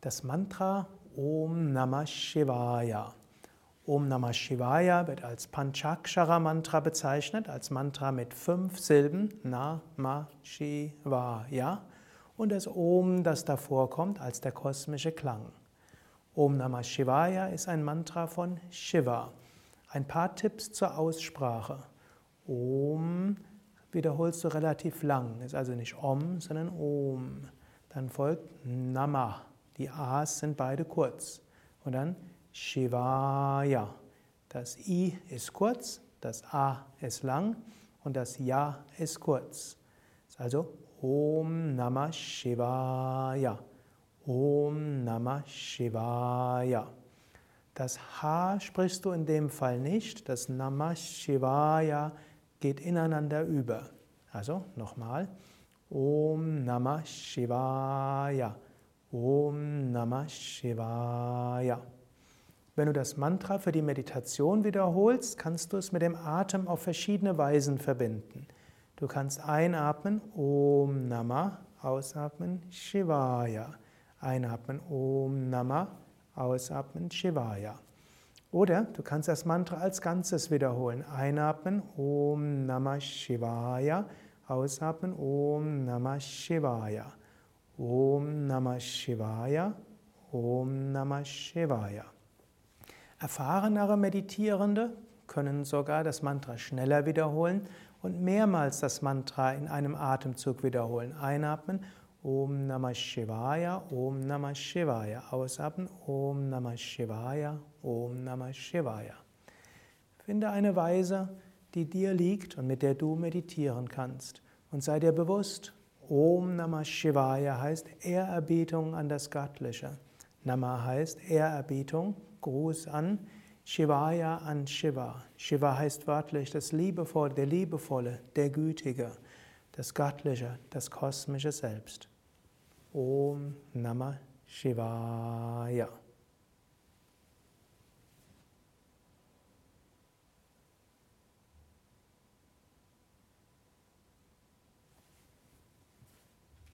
Das Mantra Om Namah Shivaya. Om Namah Shivaya wird als Panchakshara Mantra bezeichnet, als Mantra mit fünf Silben, Namah Shivaya, und das Om, das davor kommt, als der kosmische Klang. Om Namah Shivaya ist ein Mantra von Shiva. Ein paar Tipps zur Aussprache. Om wiederholst du relativ lang, ist also nicht Om, sondern Om. Dann folgt Namah. Die A's sind beide kurz. Und dann Shivaya. Das I ist kurz, das A ist lang und das Ja ist kurz. Also Om Namah Shivaya. Om Namah Shivaya. Das H sprichst du in dem Fall nicht. Das Namah Shivaya geht ineinander über. Also nochmal. Om Namah Shivaya. Om Namah Shivaya. Wenn du das Mantra für die Meditation wiederholst, kannst du es mit dem Atem auf verschiedene Weisen verbinden. Du kannst einatmen Om Namah, ausatmen Shivaya. Einatmen Om Namah, ausatmen Shivaya. Oder du kannst das Mantra als Ganzes wiederholen. Einatmen Om Namah Shivaya, ausatmen Om Namah Shivaya. Om Namah Shivaya, Om Namah Shivaya. Erfahrenere Meditierende können sogar das Mantra schneller wiederholen und mehrmals das Mantra in einem Atemzug wiederholen. Einatmen Om Namah Shivaya, Om Namah Shivaya. Ausatmen Om Namah Shivaya, Om Namah Shivaya. Finde eine Weise, die dir liegt und mit der du meditieren kannst. Und sei dir bewusst, Om Namah Shivaya heißt Ehrerbietung an das Göttliche. Nama heißt Ehrerbietung, Gruß an Shivaya an Shiva. Shiva heißt wörtlich das Liebevolle, der Liebevolle, der Gütige, das Göttliche, das kosmische Selbst. Om Namah Shivaya.